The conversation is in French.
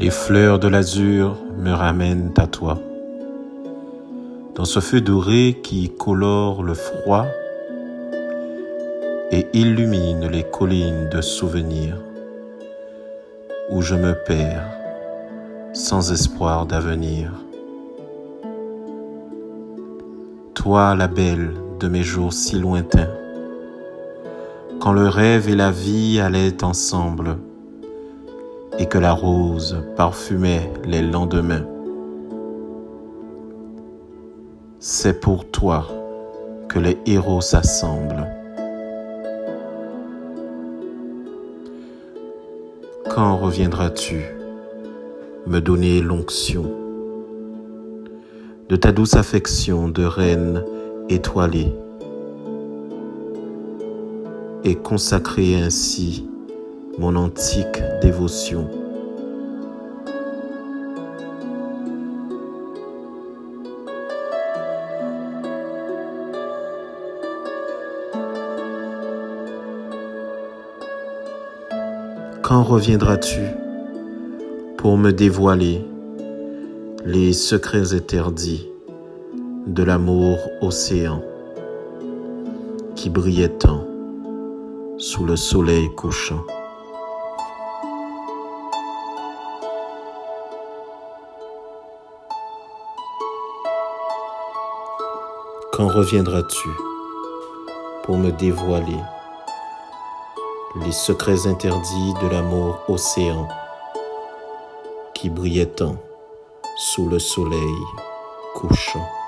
Les fleurs de l'azur me ramènent à toi. Dans ce feu doré qui colore le froid et illumine les collines de souvenirs où je me perds sans espoir d'avenir. Toi, la belle de mes jours si lointains, quand le rêve et la vie allaient ensemble et que la rose parfumait les lendemains. C'est pour toi que les héros s'assemblent. Quand reviendras-tu me donner l'onction de ta douce affection de reine étoilée et consacrer ainsi mon antique dévotion. Quand reviendras-tu pour me dévoiler les secrets interdits de l'amour océan qui brillait tant sous le soleil couchant? Quand reviendras-tu pour me dévoiler les secrets interdits de l'amour océan qui brillait tant sous le soleil couchant?